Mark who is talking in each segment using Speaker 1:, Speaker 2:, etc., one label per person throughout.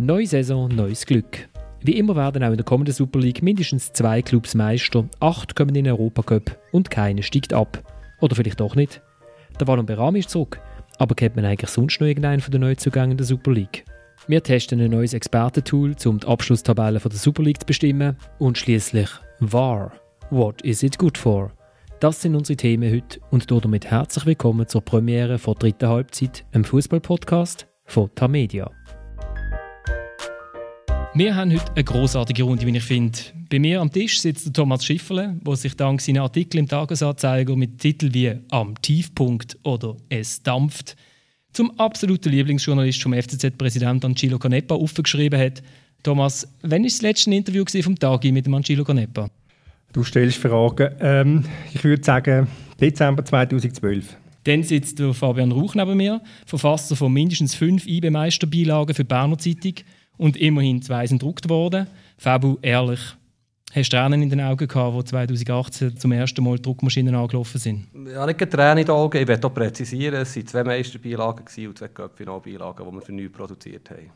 Speaker 1: Neue Saison, neues Glück. Wie immer werden auch in der kommenden Super League mindestens zwei Clubs Meister, acht kommen in den Europacup und keiner steigt ab. Oder vielleicht doch nicht. Der Wallon Berami ist zurück, aber kennt man eigentlich sonst noch irgendeinen von den Neuzugängen der Super League? Wir testen ein neues Expertentool, um die Abschlusstabelle der Super League zu bestimmen und schließlich VAR. What is it good for? Das sind unsere Themen heute und damit herzlich willkommen zur Premiere der dritten Halbzeit, im Fußball-Podcast von Tamedia. Wir haben heute eine großartige Runde, wie ich finde. Bei mir am Tisch sitzt Thomas Schifferle, der sich dank seiner Artikel im Tagesanzeiger mit Titeln wie «Am Tiefpunkt» oder «Es dampft» zum absoluten Lieblingsjournalist vom FCZ-Präsident Angelo Canepa aufgeschrieben hat. Thomas, wann war das letzte Interview vom Tagi mit dem Angelo Canepa?
Speaker 2: Du stellst Fragen. Ähm, ich würde sagen Dezember 2012.
Speaker 1: Dann sitzt Fabian Rauch neben mir, Verfasser von mindestens fünf IB-Meisterbeilagen für die Berner Zeitung und immerhin zwei sind gedruckt worden. Fabu, ehrlich, hast du Tränen in den Augen gehabt, als 2018 zum ersten Mal Druckmaschinen angelaufen sind?
Speaker 3: Ja, nicht Tränen in den Augen. Ich möchte auch präzisieren, es waren zwei Meisterbeilagen und zwei Cup-Final-Beilagen, die wir für neu produziert haben.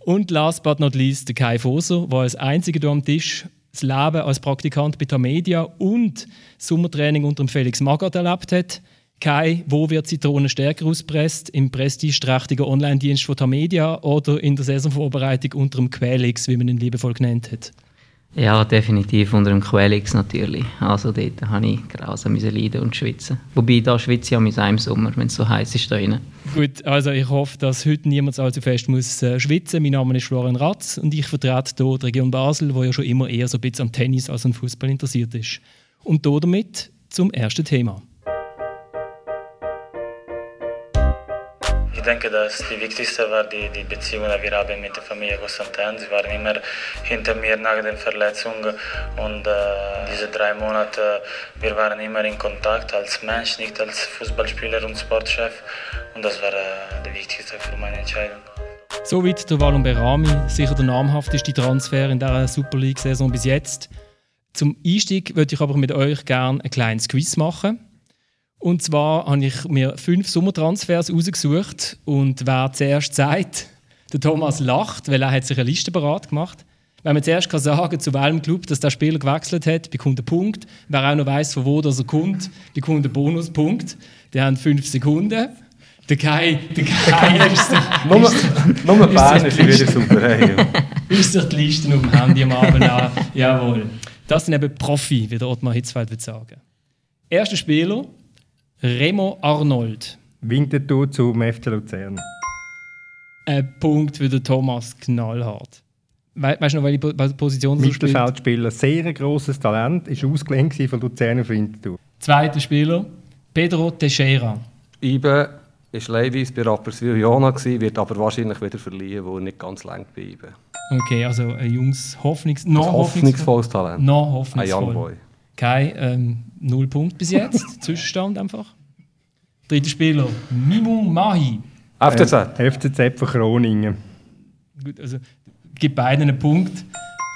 Speaker 1: Und last but not least, der Kai Foser, der als einziger hier am Tisch das Leben als Praktikant bei Tamedia und Sommertraining unter dem Felix Magath erlebt hat. Kai, wo wird Zitrone stärker auspresst? Im prestigeträchtigen Online-Dienst von Tamedia oder in der Saisonvorbereitung unter dem Quelix, wie man ihn liebevoll genannt hat?
Speaker 4: Ja, definitiv unter dem Quelix natürlich. Also dort habe ich grausam leiden und schwitzen. Wobei, da schwitze ich auch im Sommer, wenn es so heiß ist da drin.
Speaker 1: Gut, also ich hoffe, dass heute niemand allzu fest muss äh, schwitzen. Mein Name ist Florian Ratz und ich vertrete hier die Region Basel, wo ja schon immer eher so ein bisschen am Tennis als am Fußball interessiert ist. Und damit zum ersten Thema.
Speaker 5: Ich denke, dass die wichtigste war die, die Beziehung, die wir haben mit der Familie Constantin. Sie waren immer hinter mir nach der Verletzung und äh, diese drei Monate, wir waren immer in Kontakt als Mensch, nicht als Fußballspieler und Sportchef. Und das war äh, der wichtigste für meine Entscheidung.
Speaker 1: Soweit der Walon Berami, sicher der namhafteste Transfer in dieser Super League-Saison bis jetzt. Zum Einstieg würde ich aber mit euch gerne ein kleines Quiz machen. Und zwar habe ich mir fünf Sommertransfers rausgesucht und wer zuerst sagt, der Thomas lacht, weil er hat sich eine Liste parat gemacht. Wenn man zuerst kann sagen zu welchem Club dass der Spieler gewechselt hat, bekommt er Punkt. Wer auch noch weiß, von wo er kommt, bekommt einen Bonuspunkt. Die haben fünf Sekunden. Der Kai, der Kai ist sich...
Speaker 3: nur nur Bern ist wieder super. Hey.
Speaker 1: ist sich die Listen auf dem Handy am Abend an. Jawohl. Das sind eben Profi, wie der Ottmar Hitzfeld würde sagen. Erster Spieler, Remo Arnold.
Speaker 2: Winterthur zum FC Luzern.
Speaker 1: Ein Punkt für den Thomas Knallhart. We weißt du noch, welche Position
Speaker 2: er spielt? Mittelfeldspieler, sehr grosses Talent, ist ausgelehnt von Luzern auf Winterthur.
Speaker 1: Zweiter Spieler, Pedro Teixeira.
Speaker 3: Ibe war leihweise bei Rapperswil Jona, wird aber wahrscheinlich wieder verliehen, wo er nicht ganz lang bei Ibe.
Speaker 1: Okay, also ein junges, Hoffnungs noch
Speaker 3: hoffnungsvolles Talent.
Speaker 1: Noch hoffnungsvoll.
Speaker 3: Ein Young Boy.
Speaker 1: Kein ähm, Null Punkt bis jetzt. Zwischenstand einfach. Dritter Spieler, Mimu Mahi.
Speaker 3: FCZ.
Speaker 2: Äh, FCZ von Groningen.
Speaker 1: Gut, also gibt beiden einen Punkt.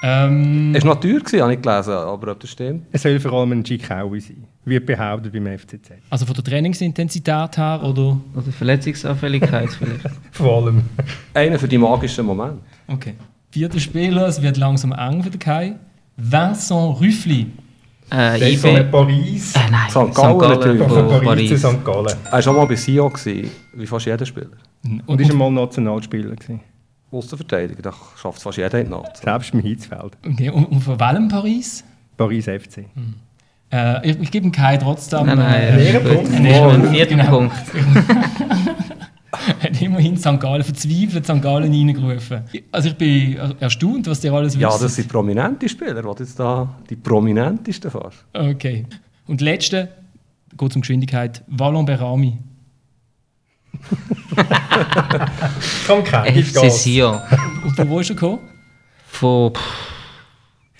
Speaker 1: Ähm,
Speaker 3: es war noch teuer, habe ich gelesen, aber ob das stimmt?
Speaker 2: Es soll vor allem ein Gikaui sein, wird behauptet beim FCZ.
Speaker 1: Also von der Trainingsintensität her oder?
Speaker 4: Oder Verletzungsanfälligkeit vielleicht.
Speaker 2: vor allem.
Speaker 3: Einer für die magischen Momente.
Speaker 1: Okay. Vierter Spieler, es wird langsam eng für den Kai. Vincent Rüffli.
Speaker 2: Äh, IB. von Paris.
Speaker 4: Äh, nein,
Speaker 3: St. Gallen, natürlich.
Speaker 2: Von Paris, Paris zu St. Gallen.
Speaker 3: Er war schon mal bei Sion, wie fast jeder Spieler.
Speaker 2: Und, und ist einmal Nationalspieler.
Speaker 3: Außenverteidiger, da schafft es fast jeder in Nacht.
Speaker 2: Selbst im Hitzfeld.
Speaker 1: Okay, und, und von welchem Paris?
Speaker 2: Paris FC.
Speaker 1: Mhm. Äh, ich, ich gebe ihm keinen trotzdem.
Speaker 4: Nein, nein,
Speaker 1: äh,
Speaker 4: Ehrenpunkt. Einen vierten genau. Punkt.
Speaker 1: hat immerhin St. Gallen verzweifelt St. Gallen reingerufen. Also ich bin erstaunt, was dir alles wisst.
Speaker 3: Ja, das sind prominente Spieler, was jetzt da die prominentesten fast.
Speaker 1: Okay. Und letzte, geht um Geschwindigkeit, Wallon Berami.
Speaker 2: Komm, kein
Speaker 4: FC Sion.
Speaker 1: Und von wo ist er gekommen?
Speaker 4: Von...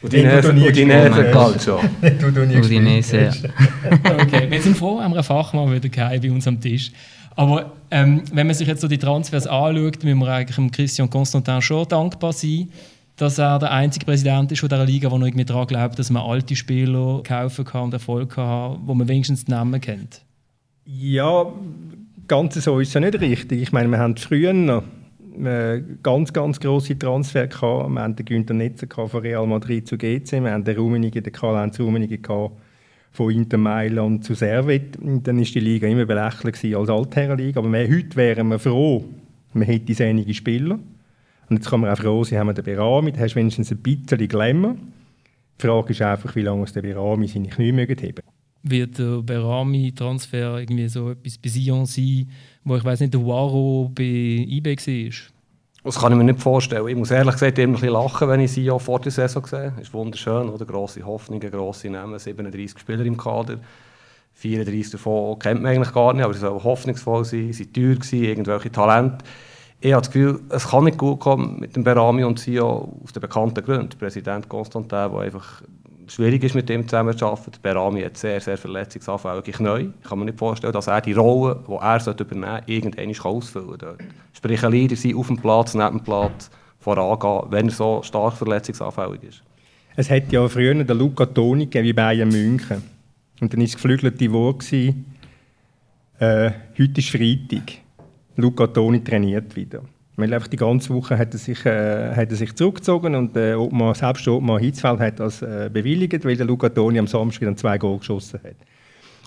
Speaker 3: Udinese Calcio.
Speaker 4: Udinese, ja.
Speaker 1: Okay, wir sind froh, haben wir einen Fachmann wieder bei uns am Tisch. Aber ähm, wenn man sich jetzt so die Transfers anschaut, müssen wir eigentlich Christian Constantin schon dankbar sein, dass er der einzige Präsident ist von dieser Liga, der noch irgendwie daran glaubt, dass man alte Spieler kaufen kann und Erfolg haben wo man wenigstens den Namen kennt.
Speaker 2: Ja, ganz so ist es ja nicht richtig. Ich meine, wir haben früher noch äh, ganz, ganz grosse Transfer gehabt. Wir hatten den Günther Netzer von Real Madrid zu GC, wir hatten den Rummenigge, den Karl-Heinz Rummenigge von Inter Mailand zu Servet. Dann war die Liga immer belächelt als Altherrenliga. Aber wir, heute wären wir froh, man hätte einige Spieler. Und jetzt kann man auch froh sein, haben wir den Berami, da hast du wenigstens ein bisschen Glamour. Die Frage ist einfach, wie lange es der Berami seine Knie mögen heben.
Speaker 1: Wird der Berami-Transfer irgendwie so etwas bei Sion sein, wo ich weiß nicht, der Waro bei eBay war?
Speaker 3: Das kann ich mir nicht vorstellen. Ich muss ehrlich gesagt immer ein bisschen lachen, wenn ich sie ja vor der Saison sehe. Das ist wunderschön, oder? Grosse Hoffnungen, grosse Namen, 37 Spieler im Kader. 34 davon kennt man eigentlich gar nicht, aber sie sollen hoffnungsvoll sein, sie waren teuer, gewesen, irgendwelche Talente. Ich habe das Gefühl, es kann nicht gut kommen mit dem Berami und Sio aus den bekannten Gründen. Präsident Constantin, der einfach schwierig ist, mit ihm zusammenzuarbeiten. Berami hat sehr, sehr verletzungsanfällige Knie. Ich kann mir nicht vorstellen, dass er die Rolle, die er übernehmen sollte, irgendwann ausfüllen kann. Sprich, ein Leader sein auf dem Platz, neben dem Platz, vorangehen, wenn er so stark verletzungsanfällig ist.
Speaker 2: Es hat ja früher den Luca Toni gegeben, wie Bayern München. Und dann war es geflügelte Wort. Äh, heute ist Freitag. Luca Toni trainiert wieder. Weil einfach die ganze Woche hat er sich, äh, hat er sich zurückgezogen und äh, Obmann, selbst Obmann Hitzfeld hat das äh, bewilligt, weil der Luca Toni am Samstag dann zwei Goal geschossen hat.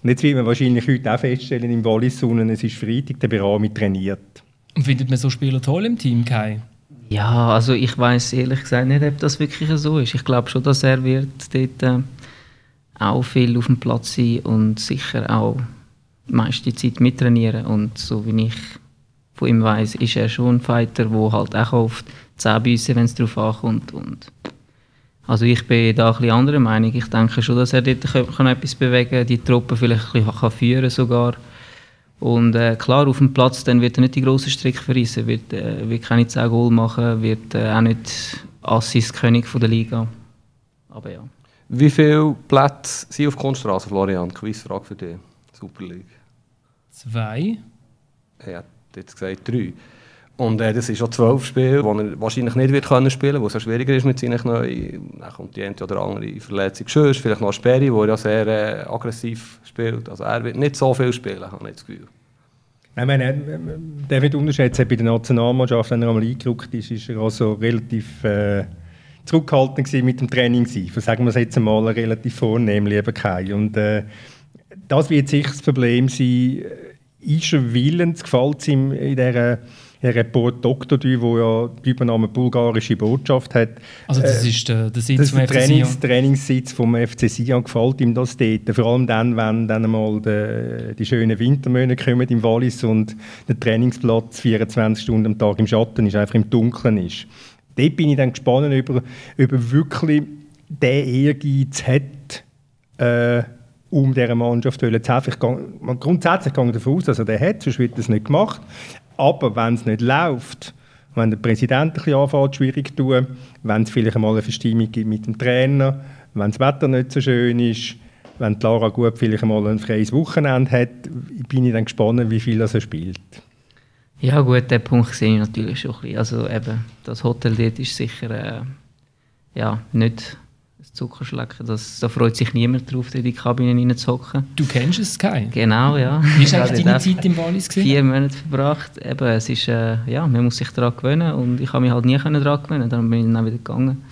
Speaker 2: Und jetzt wird man wahrscheinlich heute auch feststellen im Wallis, es ist Freitag, der Berami trainiert.
Speaker 1: Und findet man so Spieler toll im Team, Kai?
Speaker 4: Ja, also ich weiß ehrlich gesagt nicht, ob das wirklich so ist. Ich glaube schon, dass er wird dort äh, auch viel auf dem Platz sein und sicher auch die meiste Zeit mittrainieren. Und so wie ich von ihm weiß, ist er schon ein Fighter, der halt auch auf die Zähne beißen, wenn es darauf ankommt. Und also ich bin da ein bisschen anderer Meinung. Ich denke schon, dass er dort kann etwas bewegen kann, die Truppe vielleicht ein bisschen führen sogar. Und äh, klar, auf dem Platz dann wird er nicht die grossen Strick verreissen, wird, äh, wird keine 10 Goal machen, wird äh, auch nicht Assist-König der Liga. Aber ja.
Speaker 3: Wie viele Plätze sind auf Kunststraße, Florian? Quizfrage für dich. Super League.
Speaker 1: Zwei.
Speaker 3: Ja, jetzt gesagt drei. Und äh, das sind schon zwölf Spiele, die er wahrscheinlich nicht wird können spielen wo es schwieriger ist mit seinen Knien. Dann kommt die eine oder andere Verletzung. Schön vielleicht noch Sperry, wo er ja sehr äh, aggressiv spielt. Also er wird nicht so viel spielen, habe ich das Gefühl.
Speaker 2: Ich meine, der wird unterschätzen, bei der Nationalmannschaft, wenn er einmal eingerückt ist, ist er also relativ äh, zurückhaltend mit dem Training. Sagen wir es jetzt einmal relativ vornehm, lieber Kai. Und äh, das wird sicher das Problem sein, ist er willens, gefällt es ihm in dieser ein Report Dr. Dü, wo ja die Übernahme bulgarische Botschaft hat.
Speaker 1: Also das äh, ist der, der Sitz das
Speaker 2: vom FC Trainings, Trainingssitz vom FC Sion. Gefällt ihm das dort? Vor allem dann, wenn dann einmal die, die schönen Wintermonate kommen im Wallis und der Trainingsplatz 24 Stunden am Tag im Schatten ist, einfach im Dunkeln ist. Dort bin ich dann gespannt, über, über wirklich der Ehrgeiz hat, äh, um dieser Mannschaft zu helfen. grundsätzlich gehe ich davon aus, dass er den hat, sonst wird er nicht gemacht. Aber wenn es nicht läuft, wenn der Präsident ein bisschen anfängt, schwierig zu tun, wenn es vielleicht einmal eine Verstimmung gibt mit dem Trainer, wenn das Wetter nicht so schön ist, wenn Lara gut vielleicht einmal ein freies Wochenende hat, bin ich dann gespannt, wie viel er spielt.
Speaker 4: Ja gut, den Punkt sehe ich natürlich schon ein bisschen. Also eben, das Hotel dort ist sicher äh, ja, nicht Zuckerschlecken. Das, da freut sich niemand drauf, in die Kabine reinzuhocken.
Speaker 1: Du kennst es, Kai?
Speaker 4: Genau, ja.
Speaker 1: Wie war eigentlich deine Zeit im Wallis?
Speaker 4: Vier Monate verbracht. Eben, es ist, äh, ja, man muss sich daran gewöhnen und ich habe mich halt nie daran gewöhnen, darum bin ich dann auch wieder gegangen.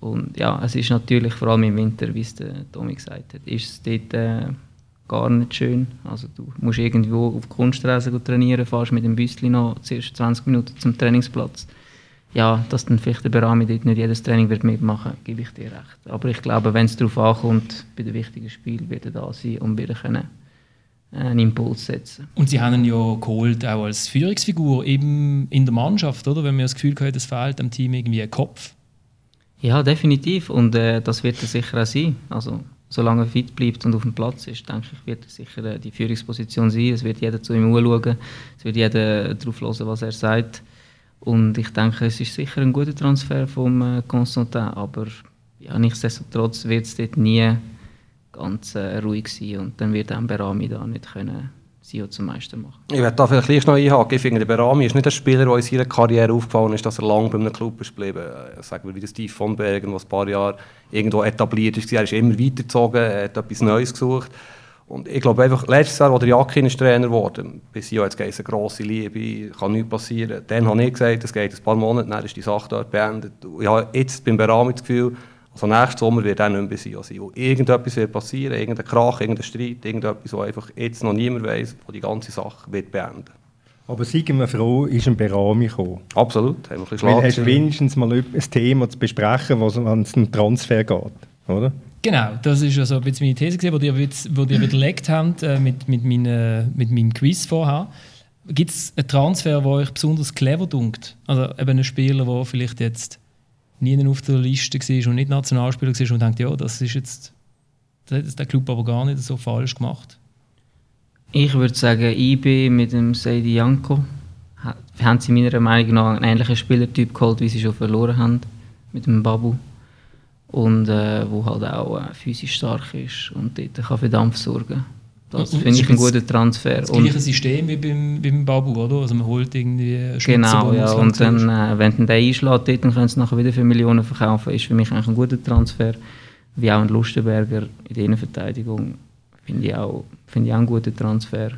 Speaker 4: Und ja, es ist natürlich, vor allem im Winter, wie es der Tommy gesagt hat, ist es dort äh, gar nicht schön. Also du musst irgendwo auf Kunststraße trainieren, fährst mit dem Büsschen noch zuerst 20 Minuten zum Trainingsplatz ja, dass dann vielleicht der Berami dort nicht jedes Training wird mitmachen wird, gebe ich dir recht. Aber ich glaube, wenn es darauf ankommt, bei den wichtigen Spielen wird er da sein und wieder können einen Impuls setzen.
Speaker 1: Und Sie haben ihn ja geholt auch als Führungsfigur eben in der Mannschaft, oder? Wenn man das Gefühl hat, es fehlt dem Team irgendwie ein Kopf.
Speaker 4: Ja, definitiv. Und äh, das wird er sicher auch sein. Also, solange er fit bleibt und auf dem Platz ist, denke ich, wird er sicher äh, die Führungsposition sein. Es wird jeder zu ihm schauen. Es wird jeder darauf hören, was er sagt. Und ich denke, es ist sicher ein guter Transfer vom äh, Constantin, aber ja, nichtsdestotrotz wird es dort nie ganz äh, ruhig sein und dann wird auch Berami da nicht können Sio zum Meister machen.
Speaker 3: Ich werde da vielleicht noch einhaken. Ich finde, Berami ist nicht ein Spieler, der in seiner Karriere aufgefallen ist, dass er lange bei einem Club ist geblieben. Äh, sagen wir wie Steve von Bergen, der ein paar Jahre irgendwo etabliert ist. Er ist immer weitergezogen, er hat etwas Neues gesucht. Und ich glaube einfach, letztes Jahr, als der Jakin ist Trainer wurde, bis jetzt geht es eine grosse Liebe, kann nichts passieren. Dann habe ich gesagt, es geht ein paar Monate, dann ist die Sache dort beendet. Ich habe jetzt beim Beratung das Gefühl, also nächsten Sommer wird er nicht mehr bei Sion sein. Und irgendetwas wird passieren, irgendein Krach, irgendein Streit, irgendetwas, wo einfach jetzt noch niemand weiß, wo die ganze Sache wird beenden.
Speaker 2: Aber seien wir froh, ist ein Berami gekommen.
Speaker 3: Absolut,
Speaker 2: haben wir ein hast wenigstens mal ein Thema zu besprechen, was an einen Transfer geht, oder?
Speaker 1: Genau, das ist also bisschen meine These, die ihr, wo ihr widerlegt habt äh, mit, mit, meine, mit meinem Quiz vorher. Gibt es einen Transfer, der euch besonders clever dunkt? Also eben einen Spieler, der vielleicht jetzt nie auf der Liste war und nicht Nationalspieler war und denkt, ja, das ist jetzt das hat der Club aber gar nicht so falsch gemacht.
Speaker 4: Ich würde sagen, IB mit dem Seidi Janko haben sie meiner Meinung nach einen ähnlichen Spielertyp geholt, wie sie schon verloren haben mit dem Babu und äh, wo halt auch äh, physisch stark ist und dort kann für Dampf sorgen. Das finde ich ein guter Transfer.
Speaker 1: Das gleiche System wie beim, beim Babu, oder? Also man holt irgendwie
Speaker 4: Genau, ja. Und dann, äh, wenn der einschlägt, dort, dann können sie nachher wieder für Millionen verkaufen. Ist für mich eigentlich ein guter Transfer. Wie auch ein Lustenberger in der Innenverteidigung. Finde ich, auch, find ich auch einen guten Transfer.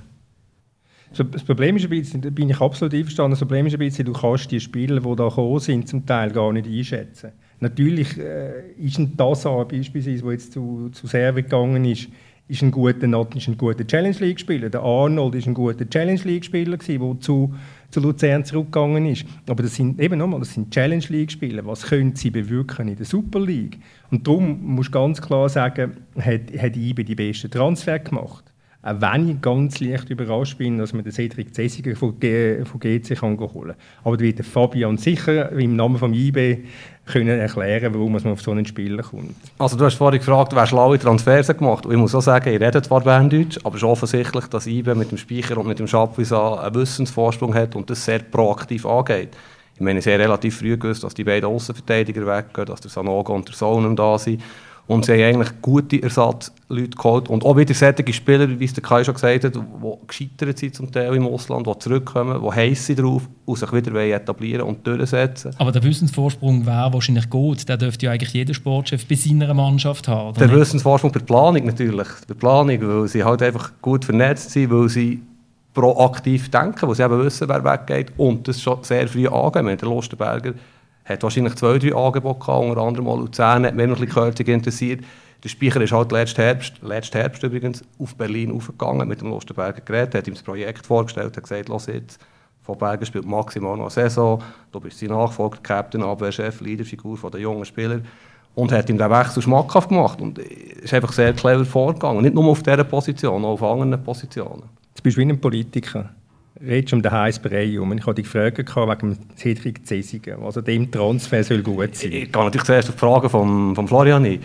Speaker 2: Das Problem ist ein bisschen, da bin ich absolut einverstanden, das Problem ist ein bisschen, du kannst die Spieler, die da gekommen sind, zum Teil gar nicht einschätzen. Natürlich äh, ist ein Tassar beispielsweise, der jetzt zu, zu Serve gegangen ist, ist ein guter, ist ein guter Challenge League Spieler. Der Arnold ist ein guter Challenge League Spieler der zu, zu Luzern zurückgegangen ist. Aber das sind eben nochmal, das sind Challenge League Spieler. Was können sie bewirken in der Super League? Und darum muss ganz klar sagen, hat, hat IBE die besten Transfer gemacht. Auch wenn ich ganz leicht überrascht bin, dass man den Cedric Zessiger von, G von GC kann holen kann. Aber da wird Fabian sicher im Namen von IB können erklären, warum man auf so einen Spieler kommt.
Speaker 3: Also du hast vorhin gefragt, wer schlaue Transfers gemacht Und ich muss auch sagen, ich rede zwar Berndeutsch, aber es ist offensichtlich, dass IB mit dem Speicher und mit dem Schaffwisa einen Wissensvorsprung hat und das sehr proaktiv angeht. Ich meine, sie haben relativ früh gewusst, dass die beiden Außenverteidiger weggehen, dass der Sanogo und der Sohn da sind. Und sie haben eigentlich gute Ersatzleute geholt. Und auch wieder solche Spieler, wie es der Kai schon gesagt hat, die gescheitert sind zum Teil im Ausland, die zurückkommen, die heiß sind drauf und sich wieder etablieren und durchsetzen.
Speaker 1: Aber der Wissensvorsprung wäre wahrscheinlich gut. Der dürfte ja eigentlich jeder Sportchef bei seiner Mannschaft haben.
Speaker 3: Der nicht? Wissensvorsprung bei der Planung natürlich. Bei der Planung, weil sie halt einfach gut vernetzt sind, weil sie proaktiv denken, weil sie eben wissen, wer weggeht und das schon sehr früh angehen. Der Lustenberger hat wahrscheinlich zwei, drei Angebote gehabt, unter anderem mal Luzern, hat mich noch ein bisschen interessiert. Der Speicher ist halt letzten Herbst, letzten Herbst übrigens auf Berlin aufgegangen, mit dem Lustenberger geredet, hat ihm das Projekt vorgestellt, hat gesagt, los jetzt, von Berger spielt maximal noch eine Saison, du bist sein Nachfolger, Captain, Abwehrchef, Leaderfigur der jungen Spieler und hat ihm den Wechsel schmackhaft gemacht und ist einfach sehr clever vorgegangen, nicht nur auf dieser Position, auch auf anderen Positionen.
Speaker 2: Jetzt bist du wie ein Politiker redest um den heißen Brei. Ich hatte dich gefragt wegen Cedric Zesigen, also dem Transfer soll gut sein.
Speaker 3: Ich, ich gehe natürlich zuerst auf die Frage von, von Florian ein.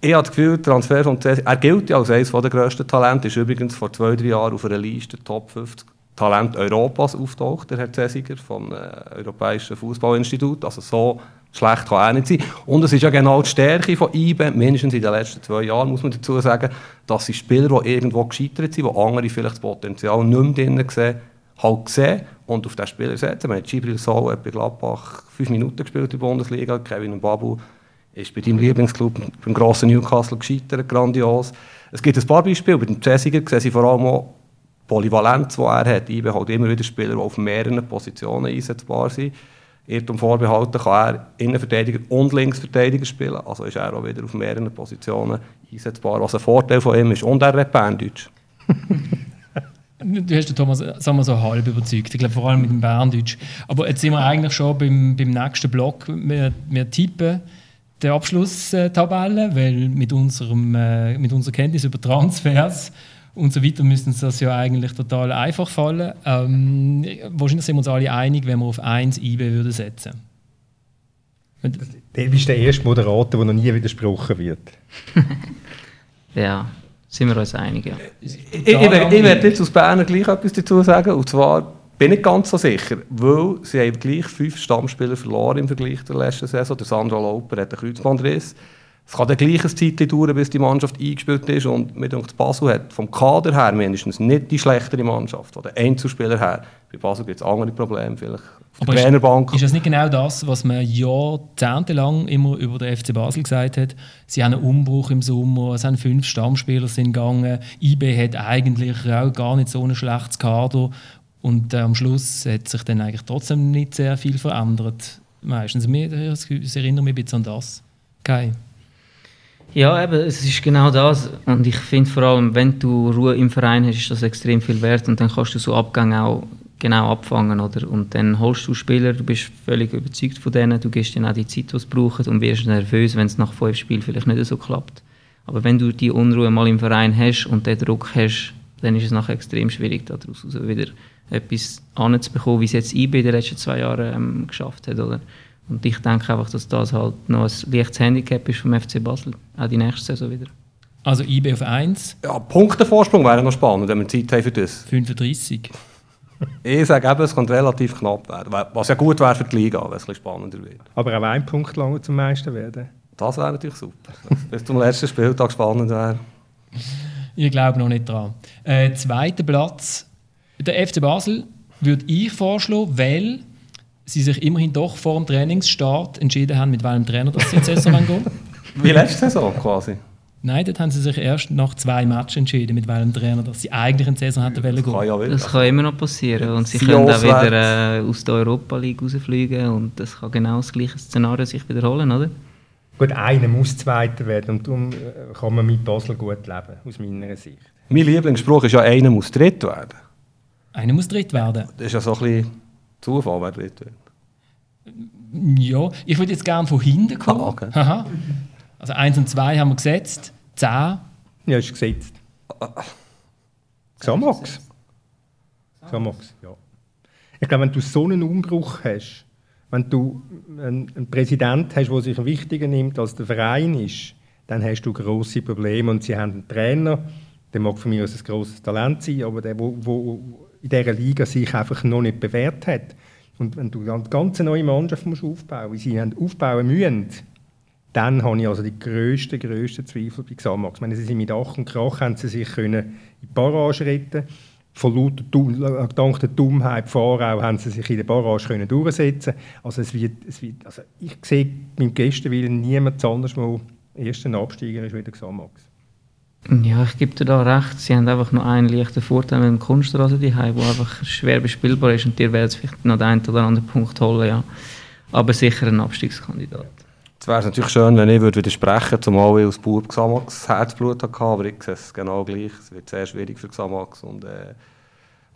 Speaker 3: Ich habe das Gefühl, Transfer von Cesigen, er gilt ja als eines der grössten Talente, ist übrigens vor zwei, drei Jahren auf einer Liste Top 50 Talent Europas auftaucht, der Herr Cesiger vom äh, Europäischen Fußballinstitut. Also so schlecht kann er nicht sein. Und es ist ja genau die Stärke von IBE, mindestens in den letzten zwei Jahren, muss man dazu sagen, dass sie Spieler, die irgendwo gescheitert sind, wo andere vielleicht das Potenzial nicht mehr drin sehen, halt sehen und auf diesen Spieler setzen. Wir haben Gibril Sow bei Gladbach fünf Minuten gespielt in der Bundesliga, Kevin Babu ist bei deinem Lieblingsclub, beim grossen Newcastle, gescheitert, grandios. Es gibt ein paar Beispiele, bei dem Cesiger sehen sie vor allem auch Polyvalenz, die er hat. IBE halt immer wieder Spieler, die auf mehreren Positionen einsetzbar sind. Irrtum vorbehalten kann er Innenverteidiger und Linksverteidiger spielen. Also ist er auch wieder auf mehreren Positionen einsetzbar, was ein Vorteil von ihm ist. Und er redet Berndeutsch.
Speaker 1: Du hast den Thomas sagen wir so halb überzeugt. Ich glaube vor allem mit dem Berndeutsch. Aber jetzt sind wir eigentlich schon beim, beim nächsten Block. Wir, wir tippen die Abschlusstabelle, weil mit, unserem, äh, mit unserer Kenntnis über Transfers und so weiter müsste uns das ja eigentlich total einfach fallen. Ähm, wahrscheinlich sind wir uns alle einig, wenn wir auf 1 IB würde setzen
Speaker 2: Der ist der erste Moderator, der noch nie widersprochen wird.
Speaker 4: ja, sind wir uns einig. Ja.
Speaker 3: Ich, ich, ich, werde jetzt aus Berner gleich etwas dazu sagen. Und zwar bin ich ganz so sicher, weil sie haben gleich fünf Stammspieler verloren im Vergleich zur letzten Saison. Der Sandro Lauper hat einen Kreuzbandriss. Es kann dann gleich eine Zeit dauern, bis die Mannschaft eingespielt ist. Und mir denkt, Basel hat vom Kader her mindestens nicht die schlechtere Mannschaft. Von den Einzelspielern her. Bei Basel gibt es andere Probleme, vielleicht
Speaker 1: auf der Trainerbank. Ist, ist das nicht genau das, was man jahrzehntelang immer über den FC Basel gesagt hat? Sie haben einen Umbruch im Sommer, es haben fünf Stammspieler sind gegangen. IB hat eigentlich auch gar nicht so ein schlechtes Kader. Und äh, am Schluss hat sich dann eigentlich trotzdem nicht sehr viel verändert. Meistens. Ich erinnere mich ein bisschen an das. Okay.
Speaker 4: Ja, eben, es ist genau das. Und ich finde vor allem, wenn du Ruhe im Verein hast, ist das extrem viel wert. Und dann kannst du so Abgänge auch genau abfangen. Oder? Und dann holst du Spieler, du bist völlig überzeugt von denen, du gibst ihnen auch die Zeit, die sie brauchen und wirst nervös, wenn es nach fünf Spielen vielleicht nicht so klappt. Aber wenn du die Unruhe mal im Verein hast und den Druck hast, dann ist es nachher extrem schwierig, daraus wieder etwas anzubekommen, wie es jetzt IB in den letzten zwei Jahren ähm, geschafft hat. Oder? Und ich denke einfach, dass das halt noch ein leichtes Handicap ist vom FC Basel, auch die nächste Saison wieder.
Speaker 1: Also IB auf 1?
Speaker 3: Ja, Punktevorsprung wäre noch spannend, wenn wir Zeit haben für das.
Speaker 1: 35.
Speaker 3: Ich sage eben, es könnte relativ knapp werden. Was ja gut wäre für die Liga, wenn es ein spannender wird.
Speaker 2: Aber auch ein Punkt lang zum meisten werden.
Speaker 3: Das wäre natürlich super. Bis zum letzten Spieltag spannend wäre.
Speaker 1: Ich glaube noch nicht dran. Äh, zweiter Platz. Der FC Basel würde ich vorschlagen, weil sie sich immerhin doch vor dem Trainingsstart entschieden haben, mit welchem Trainer das sie in die Saison gehen.
Speaker 3: Wie letzte Saison quasi?
Speaker 1: Nein, dort haben sie sich erst nach zwei Matches entschieden, mit welchem Trainer dass sie eigentlich in die Saison hätten wollen
Speaker 4: gehen. Ja das kann immer noch passieren und sie können auch wieder äh, aus der Europa League rausfliegen und das kann genau das gleiche Szenario sich wiederholen, oder?
Speaker 2: Gut, einer muss Zweiter werden und darum äh, kann man mit Basel gut leben, aus meiner Sicht.
Speaker 3: Mein Lieblingsspruch ist ja, einer muss Dritt werden.
Speaker 1: Einer muss Dritt werden?
Speaker 3: Das ist ja so ein bisschen Zufall, wer Dritt wird.
Speaker 1: Ja, ich würde jetzt gerne von hinten kommen. Ah, okay. Aha. Also 1 und 2 haben wir gesetzt. 10.
Speaker 2: Ja, ist gesetzt. Xamax. Xamax, ja. Ich glaube, wenn du so einen Umbruch hast, wenn du einen, Präsident hast, der sich wichtiger nimmt, als der Verein ist, dann hast du große Probleme. Und sie haben einen Trainer, der mag mir aus ein grosses Talent sein, aber der, wo, wo in dieser Liga sich einfach noch nicht bewährt hat. Und wenn du eine ganz neue Mannschaft musst aufbauen musst, wie sie aufbauen müssen, dann habe ich also die grössten, grössten Zweifel bei Xamax. Ich meine, sie sind mit Ach und Krach haben sie sich können in die Barrage retten von lauter dank der Dummheit Fahrau haben sie sich in der Barrage können durchsetzen also es wird, es wird, also ich sehe beim Gästenwillen niemand anders mal ersten Absteiger ist wieder Xamax.
Speaker 4: Ja, ich gebe dir da recht. Sie haben einfach noch einen leichten Vorteil mit dem Kunstrasen die der einfach schwer bespielbar ist und dir werden vielleicht noch den einen oder anderen Punkt holen, ja. Aber sicher ein Abstiegskandidat.
Speaker 3: Es wäre natürlich schön, wenn ich würde widersprechen zumal ich als Bub Xamax Herzblut hatte, aber ich sehe es genau gleich. Es wird sehr schwierig für Xamax und äh,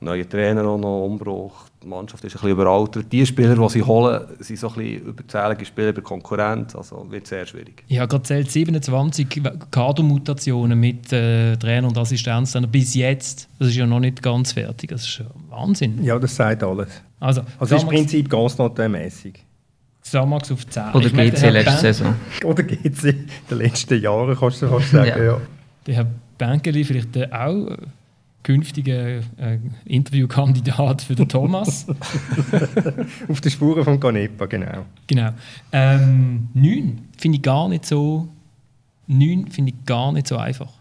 Speaker 3: neuer Trainer auch noch, Umbruch. Die Mannschaft ist ein bisschen überaltert. Die Spieler, die sie holen, sind so ein bisschen überzählige Spieler über Konkurrenz. Also wird sehr schwierig.
Speaker 1: Ja, gerade zählt 27 Kadermutationen mit äh, Trainer und Assistenztrainer bis jetzt. Das ist ja noch nicht ganz fertig. Das ist Wahnsinn.
Speaker 2: Ja, das sagt alles. Also, also ist im Prinzip ganz notmäßig.
Speaker 1: Samax auf 10.
Speaker 4: Oder GC letzte Saison.
Speaker 2: Oder GC in den letzten Jahren, kannst du fast sagen. Ja. ja.
Speaker 1: Der Herr Benkeli vielleicht auch künftiger äh, Interviewkandidat für den Thomas.
Speaker 2: auf den Spuren von Canepa, genau.
Speaker 1: Genau. Ähm, 9 finde ich gar nicht so. 9 finde ich gar nicht so einfach.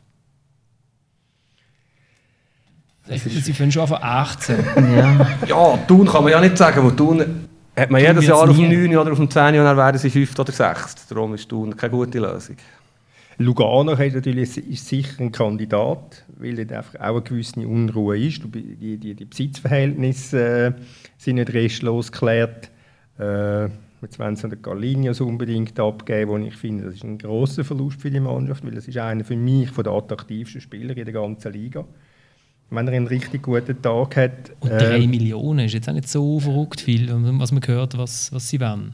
Speaker 1: Sie finden schon von 18.
Speaker 3: Ja. ja, Thun kann man ja nicht sagen, wo Thun hat man jedes Jahr auf dem 9 oder auf dem 10 und dann werden sie 5 oder 6. Darum ist Thun keine gute Lösung.
Speaker 2: Lugano ist natürlich ist sicher ein Kandidat, weil dort einfach auch eine gewisse Unruhe ist. Die, die, die Besitzverhältnisse äh, sind nicht restlos geklärt. Äh, jetzt wollen sie den Galinius unbedingt abgeben, und ich finde, das ist ein großer Verlust für die Mannschaft, weil das ist einer für mich von der attraktivsten Spieler in der ganzen Liga wenn er einen richtig guten Tag hat.
Speaker 1: Und 3 äh, Millionen ist jetzt auch nicht so verrückt viel, was man hört, was, was sie wollen.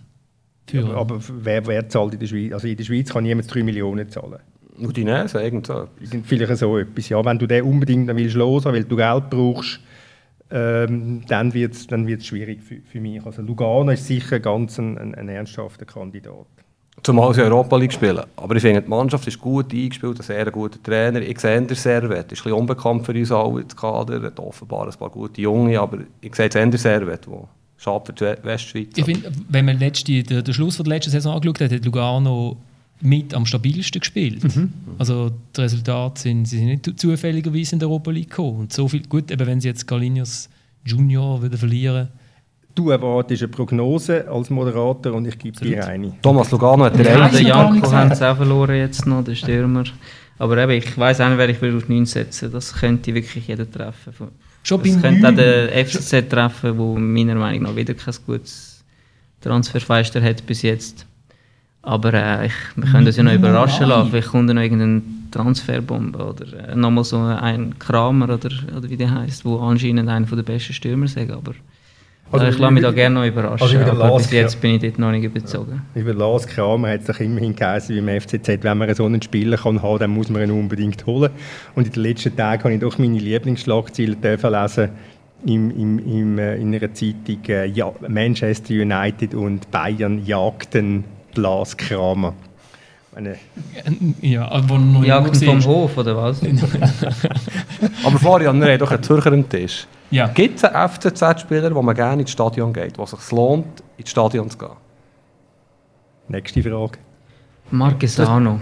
Speaker 2: Aber, aber, wer, wer zahlt in der Schweiz? Also in der Schweiz kann niemand 3 Millionen zahlen.
Speaker 3: Udinese, irgend so
Speaker 2: etwas. Vielleicht so etwas, ja. Wenn du den unbedingt dann willst los, weil du Geld brauchst, ähm, dann wird es dann wird's schwierig für, für mich. Also Lugano ist sicher ganz ein, ein, ein ernsthafter Kandidat.
Speaker 3: Zumal sie Europa League spielen. Aber ich finde, die Mannschaft ist gut eingespielt, ein sehr guter Trainer. Ich sehe den Servet, ist ein bisschen unbekannt für uns alle, das Kader. hat offenbar ein paar gute Junge, aber ich sehe den Servet, der schade für die Westschweiz.
Speaker 1: Ich finde, wenn man letzte, den, den Schluss von der letzten Saison angeschaut hat, hat Lugano mit am stabilsten gespielt. Also die Resultate sind, sie sind nicht zufälligerweise in der Europa League gekommen. Und so viel, gut, eben wenn sie jetzt Galinius Junior würden verlieren
Speaker 2: Du erwartest eine Prognose als Moderator und ich gebe dir eine.
Speaker 3: Thomas Lugano hat
Speaker 1: Ja, nicht
Speaker 4: Janko haben sie auch verloren jetzt noch, der Stürmer. Aber eben, ich weiss auch nicht, wer ich will auf 9 setzen Das könnte wirklich jeder treffen.
Speaker 1: Schon
Speaker 4: Das könnte auch der FCZ treffen, der meiner Meinung nach wieder kein gutes Transferfeister hat bis jetzt. Aber äh, ich, wir können uns ja noch überraschen lassen. Vielleicht kommt noch irgendeine Transferbombe oder äh, nochmal so ein Kramer oder, oder wie der heißt, wo anscheinend einer der besten Stürmer ist. Aber
Speaker 2: Also
Speaker 4: äh, ich lasse mich da gerne noch überraschen.
Speaker 2: also
Speaker 4: aber bis
Speaker 2: Lars-
Speaker 4: jetzt bin ich dort noch nicht überzogen.
Speaker 2: Über Lars Kramer hat es doch immerhin geheißen, wie im FCZ, wenn man so einen Spieler kann haben dann muss man ihn unbedingt holen. Und in den letzten Tagen habe ich doch meine Lieblingsschlagzeilen dürfen lesen im, im, im, äh, in einer Zeitung äh, ja, Manchester United und Bayern jagten Lars Kramer. Meine,
Speaker 1: Ja, aber wo noch
Speaker 4: Jagd
Speaker 1: jung
Speaker 4: vom. Hof, oder was?
Speaker 3: Aber Florian, wir haben doch einen Zürcher am Tisch.
Speaker 1: Ja.
Speaker 3: Gibt es einen FCZ-Spieler, wo man gerne ins Stadion geht, wo es sich lohnt, ins Stadion zu gehen?
Speaker 2: nächste Frage.
Speaker 4: Marquesano.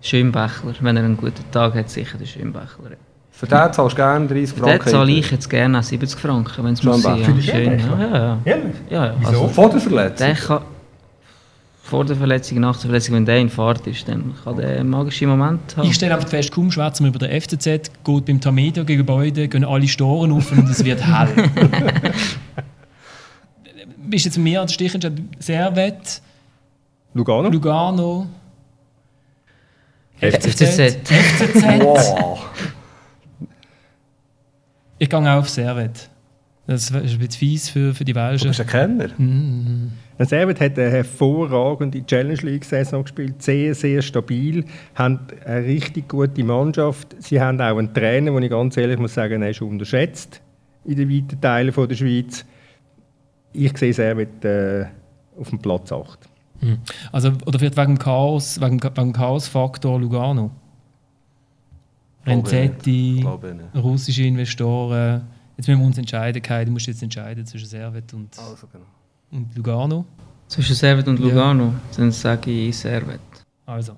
Speaker 4: Schönbächler. Wenn er einen guten Tag hat, sicher der Schönbächler.
Speaker 3: Für den zahlst du gerne 30
Speaker 4: Für
Speaker 3: Franken.
Speaker 4: den zahle ich jetzt gerne auch 70 Franken, wenn es muss sein. Ja, schön. Ja, ja, ja.
Speaker 2: Ehrlich?
Speaker 4: ja, ja.
Speaker 2: Wieso?
Speaker 4: Also,
Speaker 3: Vor
Speaker 4: vor der Verletzung, nach der Verletzung, wenn der in Fahrt ist, dann kann der einen magischen Moment haben.
Speaker 1: Ich stelle einfach fest, kaum schwätzen wir über den FCZ, geht beim Tamedia gegen Gebäude, gehen alle Storen auf und es wird hell. Bist jetzt mehr an der Stich entscheidend? Servet,
Speaker 2: Lugano?
Speaker 1: Lugano,
Speaker 4: FCZ.
Speaker 1: FCZ.
Speaker 3: Wow.
Speaker 1: Ich gehe auch auf Servet. Das ist ein bisschen fies für, für die
Speaker 3: Du
Speaker 1: Welschen.
Speaker 3: bist ein Kenner.
Speaker 2: Der Servet hat eine hervorragende Challenge League-Saison gespielt, sehr, sehr stabil, haben eine richtig gute Mannschaft. Sie haben auch einen Trainer, den ich ganz ehrlich muss sagen, er ist unterschätzt in den weiten Teilen von der Schweiz. Ich sehe Servet äh, auf dem Platz 8.
Speaker 1: Also, oder vielleicht wegen dem Chaos, wegen, wegen Chaos-Faktor Lugano. Renzetti, russische Investoren. Jetzt müssen wir uns entscheiden, Kai, du musst jetzt entscheiden zwischen Servet und,
Speaker 3: Also, genau.
Speaker 1: Und Lugano.
Speaker 4: Zwischen Servet und Lugano, dann sage ich Servet.
Speaker 1: Also.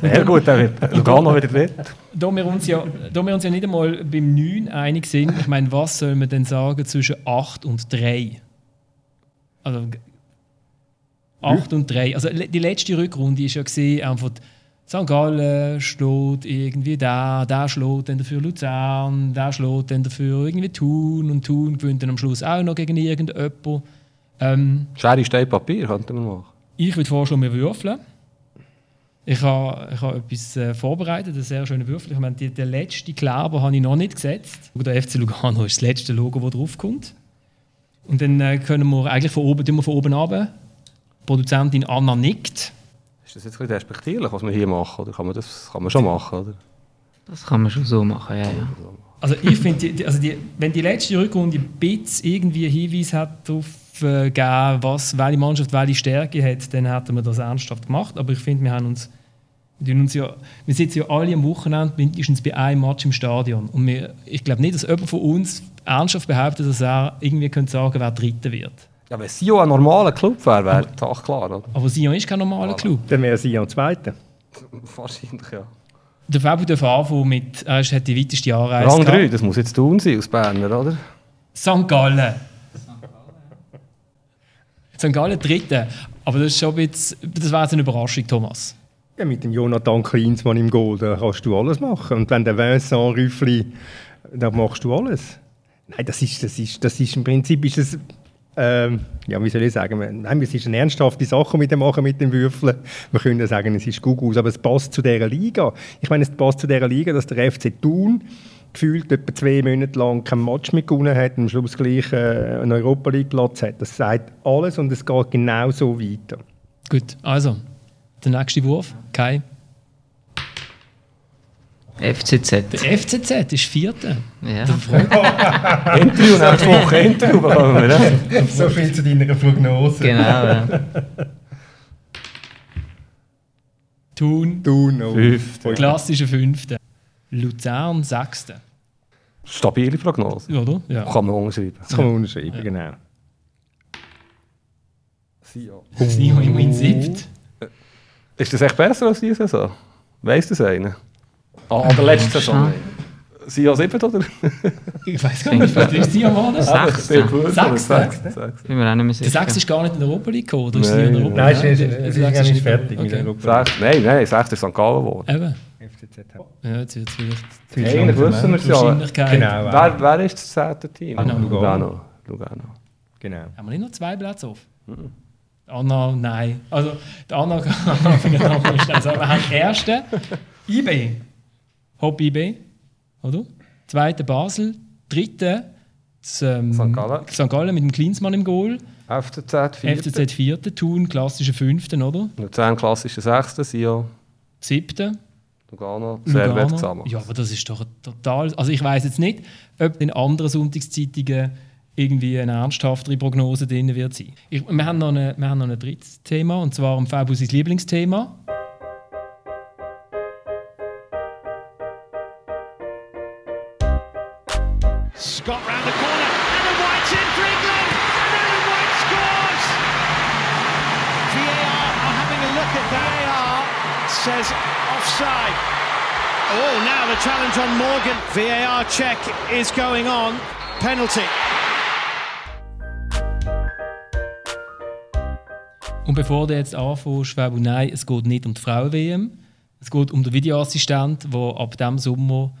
Speaker 3: Sehr gut, dann wird Lugano wieder dritt.
Speaker 1: Da wir, uns ja, da wir uns ja nicht einmal beim 9 einig sind, ich meine, was soll man denn sagen zwischen 8 und 3? Also 8 und 3. Also die letzte Rückrunde ist ja gesehen, einfach St. Gallen schlägt irgendwie da, der schlägt dann dafür Luzern, der schlägt dann dafür irgendwie Thun und Thun gewinnt dann am Schluss auch noch gegen irgendjemanden. Ähm,
Speaker 3: Schere, Stein, Papier könnten wir machen.
Speaker 1: ich würde vorschlagen, wir würfeln. Ich habe, ich habe etwas äh, vorbereitet, einen sehr schönen Würfel. Ich meine, die, den letzten Kleber habe ich noch nicht gesetzt. Der FC Lugano ist das letzte Logo, das draufkommt. Und dann äh, können wir eigentlich von oben, wir von oben runter. Produzentin Anna nickt.
Speaker 3: Ist das jetzt ein bisschen respektierlich, was wir hier machen? Oder kann man das kann man schon machen? Oder?
Speaker 4: Das kann man schon so machen, ja, ja.
Speaker 1: Also ich finde, also die, wenn die letzte Rückrunde ein bisschen irgendwie einen Hinweis hat darauf äh, gegeben, was, welche Mannschaft welche Stärke hat, dann hätten wir das ernsthaft gemacht. Aber ich finde, wir haben uns, wir, uns ja, wir sitzen ja alle am Wochenende mindestens bei einem Match im Stadion. Und wir, ich glaube nicht, dass jemand von uns ernsthaft behauptet, dass er irgendwie könnte sagen wer Dritter wird.
Speaker 3: Ja, wenn Sio ein normaler Club wäre, wäre die Sache klar. Oder?
Speaker 1: Aber Sion ist kein normaler Club.
Speaker 2: Dann wäre sie am zweiten.
Speaker 3: Wahrscheinlich, ja.
Speaker 1: Der Fabio darf anfangen mit, er hat die weiteste Anreise
Speaker 3: Rang 3,
Speaker 1: gehabt.
Speaker 3: das muss jetzt tun sein aus Berner, oder?
Speaker 1: St. Gallen. St. Gallen Dritte. Aber das ist schon ein bisschen, das wäre jetzt eine Überraschung, Thomas.
Speaker 2: Ja, mit dem Jonathan Klinsmann im Goal, da kannst du alles machen. Und wenn der Vincent Rüffli, da machst du alles. Nein, das ist, das ist, das ist im Prinzip ist es, ähm, ja, wie soll ich sagen, nein, es ist eine ernsthafte Sache mit dem machen, mit dem Würfeln. Wir können sagen, es ist Gugus, aber es passt zu dieser Liga. Ich meine, es passt zu dieser Liga, dass der FC Thun gefühlt etwa zwei Monate lang kein Match mehr hat und am Schluss gleich äh, einen Europa League Platz hat. Das sagt alles und es geht genau so weiter.
Speaker 1: Gut, also, der nächste Wurf, Kai.
Speaker 4: FCZ.
Speaker 1: Der FCZ ist Vierter.
Speaker 4: Ja.
Speaker 3: Interview nächste Woche, Interview bekommen wir. Ne?
Speaker 2: so viel zu deiner Prognose.
Speaker 4: Genau, ja.
Speaker 1: Thun,
Speaker 2: Thun, oh.
Speaker 3: Fünfte.
Speaker 1: klassische Fünfte. Luzern, Sechste.
Speaker 3: Stabile Prognose.
Speaker 1: Oder? Ja.
Speaker 3: Kann man unterschreiben.
Speaker 2: Das kann man unterschreiben, genau.
Speaker 3: Sion.
Speaker 1: Sion immerhin siebt.
Speaker 3: Ist das echt besser als diese Saison? Weiss das einer? Ah, an der letzten Saison. Sion 7 oder?
Speaker 1: Ich weiß gar nicht, was ist Sion geworden?
Speaker 3: Sechster.
Speaker 1: Sechster?
Speaker 3: Sechster.
Speaker 4: Bin mir auch nicht mehr
Speaker 1: Der
Speaker 4: sicher.
Speaker 1: Sechs ist gar nicht in der Europa League gekommen, oder ist
Speaker 3: Nein.
Speaker 1: Der Europa
Speaker 2: Nein, es
Speaker 1: League?
Speaker 2: ist,
Speaker 1: Ja,
Speaker 2: es
Speaker 1: der
Speaker 2: ist
Speaker 1: Sechs
Speaker 2: gar nicht
Speaker 1: der-
Speaker 2: fertig mit
Speaker 1: okay.
Speaker 2: der Europa
Speaker 3: Sechs, nein, nein, Sechster ist St. Gallen geworden.
Speaker 1: Eben.
Speaker 2: FCZ.
Speaker 1: Ja, jetzt wird es vielleicht
Speaker 3: Eigentlich wissen wir es ja.
Speaker 2: Genau.
Speaker 3: Wer, wer ist das zehnte Team?
Speaker 1: Lugano.
Speaker 3: Lugano. Lugano.
Speaker 2: Genau.
Speaker 1: Haben wir nicht noch zwei Plätze auf?
Speaker 3: Mhm.
Speaker 1: Anna, nein. Also, die Anna kann sagen. Wir haben den ersten IB. Hop IB. Oder? Zweiter Basel. Dritter ähm,
Speaker 3: St. Gallen.
Speaker 1: St. Gallen mit dem Klinsmann im Goal.
Speaker 3: FCZ 4.
Speaker 1: FCZ vierter. Thun, klassischer Fünften, oder?
Speaker 3: Luzern klassischer Sechster. Sion.
Speaker 1: Siebter.
Speaker 3: Lugano. Servet zusammen.
Speaker 1: Ja, aber das ist doch total. Also ich weiß jetzt nicht, ob in anderen Sonntagszeitungen irgendwie eine ernsthaftere Prognose drin wird sein. Ich, wir, haben noch eine, wir haben noch ein drittes Thema und zwar um Fabus Lieblingsthema.
Speaker 6: Scott round the corner. Adam White's in for England. And Adam White scores. VAR are having a look at that. VAR says offside. Oh, now the challenge on Morgan. VAR check is going on. Penalty.
Speaker 1: Und bevor du jetzt anfängst, Fabu, nein, es geht nicht um die Frauen-WM. Es geht um den Videoassistent, der ab diesem Sommer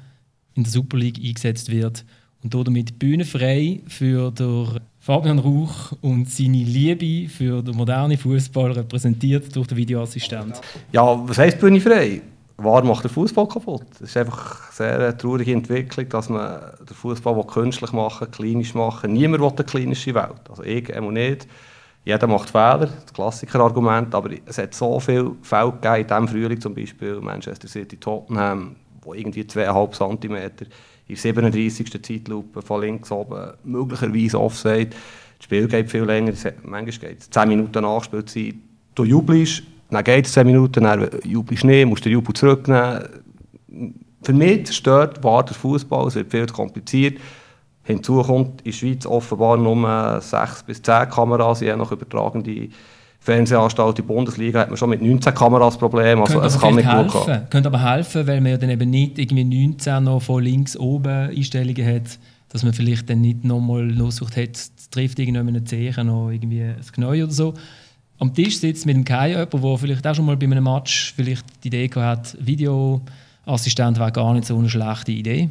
Speaker 1: in der Super League eingesetzt wird. Und damit Bühne frei für den Fabian Rauch und seine Liebe für den modernen Fußball repräsentiert durch den Videoassistent.
Speaker 3: Ja, was heisst Bühne frei? War macht der Fußball kaputt. Es ist einfach eine sehr traurige Entwicklung, dass man den Fußball künstlich machen, klinisch machen. Niemand will eine klinische Welt. Also ich einmal nicht. Jeder macht Fehler, das Klassikerargument, aber es hat so viele Fälle gegeben, in diesem Frühling zum Beispiel Manchester City, Tottenham, wo irgendwie 2,5 cm in der 37. Zeitlupe von links oben, möglicherweise Offside. Das Spiel geht viel länger, manchmal geht es 10 Minuten Nachspielzeit. Du jubelst, dann geht es 10 Minuten, dann jubelst du nicht, musst den Jubel zurücknehmen. Für mich zerstört war der Fußball, es wird viel zu kompliziert. Hinzu kommt in der Schweiz offenbar nur 6 bis 10 Kameras, je nach übertragende Fernsehanstalt. In der Bundesliga hat man schon mit 19 Kameras Probleme, also es kann nicht
Speaker 1: vielleicht
Speaker 3: gut gehen.
Speaker 1: helfen. Könnte aber helfen, weil man ja dann eben nicht irgendwie 19 noch von links oben Einstellungen hat, dass man vielleicht dann nicht nochmal lossucht hat, es trifft irgendjemand eine Zeche noch irgendwie ein Knäuel oder so. Am Tisch sitzt mit dem Kai jemand, der vielleicht auch schon mal bei einem Match vielleicht die Idee hat, Videoassistent wäre gar nicht so eine schlechte Idee.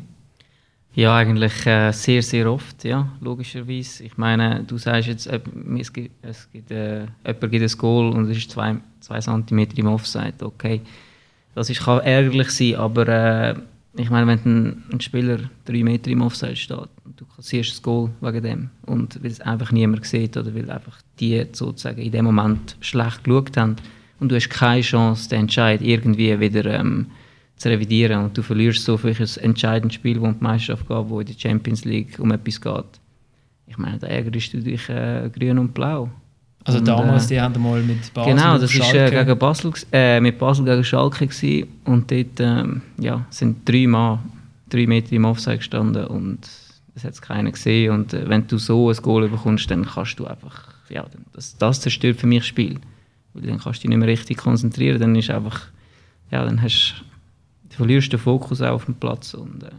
Speaker 4: Ja, eigentlich äh, sehr, sehr oft, ja, logischerweise. Ich meine, du sagst jetzt, es gibt, es gibt, äh, jemand gibt ein Goal und es ist zwei, zwei Zentimeter im Offside, okay. Das ist, kann ärgerlich sein, aber äh, ich meine, wenn ein, ein Spieler drei Meter im Offside steht und du kassierst das Goal wegen dem und weil es einfach niemand sieht oder weil einfach die sozusagen in dem Moment schlecht geschaut haben und du hast keine Chance, den Entscheid irgendwie wieder ähm, zu revidieren und du verlierst so vielleicht ein entscheidendes Spiel, wo um die Meisterschaft geht, wo in der Champions League um etwas geht. Ich meine, da ärgerst du dich äh, grün und blau.
Speaker 1: Also
Speaker 4: Und,
Speaker 1: damals,
Speaker 4: äh,
Speaker 1: die haben mal mit Basel
Speaker 4: genau, das war äh, gegen Basel, äh, mit Basel gegen Schalke gewesen, und dort ähm, ja, sind drei Mann drei Meter im Offside gestanden und es hat keiner gesehen und äh, wenn du so ein Goal bekommst, dann kannst du einfach, ja, das, das zerstört für mich das Spiel. Weil dann kannst du dich nicht mehr richtig konzentrieren, dann ist einfach, ja, dann hast du verlierst den Fokus auch auf dem Platz und äh,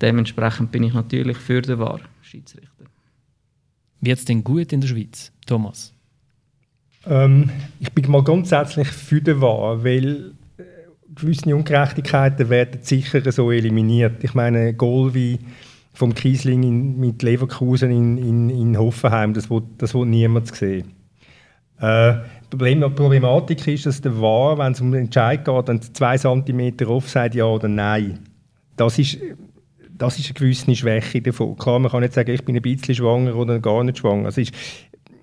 Speaker 4: dementsprechend bin ich natürlich für den VAR, Schiedsrichter.
Speaker 1: Wird es denn gut in der Schweiz, Thomas?
Speaker 2: Ähm, ich bin mal grundsätzlich für den Wahr, weil äh, gewisse Ungerechtigkeiten werden sicher so eliminiert. Ich meine, Goal wie vom Kiesling in, mit Leverkusen in, in, in Hoffenheim, das will, das will niemand sehen. Äh, Problem, die Problematik ist, dass der Wahr, wenn es um den Entscheid geht, dann zwei Zentimeter Offside ja oder nein. Das ist, das ist eine gewisse Schwäche davon. Klar, man kann nicht sagen, ich bin ein bisschen schwanger oder gar nicht schwanger. Also ist,